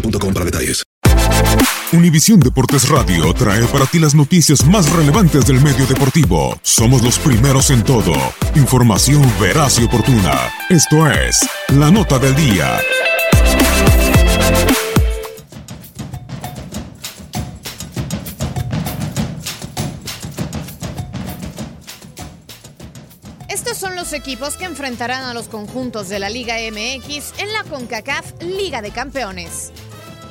boostmobile.com. Univisión Deportes Radio trae para ti las noticias más relevantes del medio deportivo. Somos los primeros en todo. Información veraz y oportuna. Esto es La Nota del Día. Estos son los equipos que enfrentarán a los conjuntos de la Liga MX en la CONCACAF Liga de Campeones.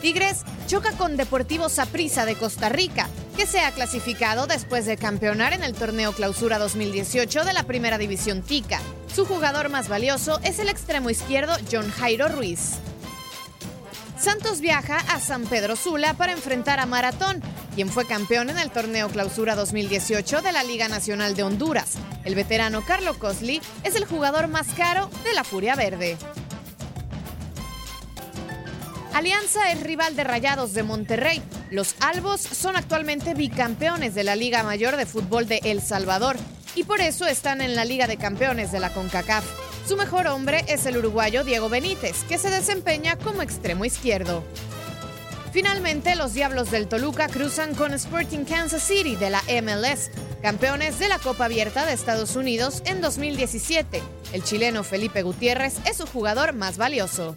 Tigres choca con Deportivo Saprissa de Costa Rica, que se ha clasificado después de campeonar en el torneo Clausura 2018 de la Primera División Tica. Su jugador más valioso es el extremo izquierdo John Jairo Ruiz. Santos viaja a San Pedro Sula para enfrentar a Maratón, quien fue campeón en el torneo Clausura 2018 de la Liga Nacional de Honduras. El veterano Carlo Cosli es el jugador más caro de la Furia Verde. Alianza es rival de Rayados de Monterrey. Los Albos son actualmente bicampeones de la Liga Mayor de Fútbol de El Salvador y por eso están en la Liga de Campeones de la CONCACAF. Su mejor hombre es el uruguayo Diego Benítez, que se desempeña como extremo izquierdo. Finalmente, los Diablos del Toluca cruzan con Sporting Kansas City de la MLS, campeones de la Copa Abierta de Estados Unidos en 2017. El chileno Felipe Gutiérrez es su jugador más valioso.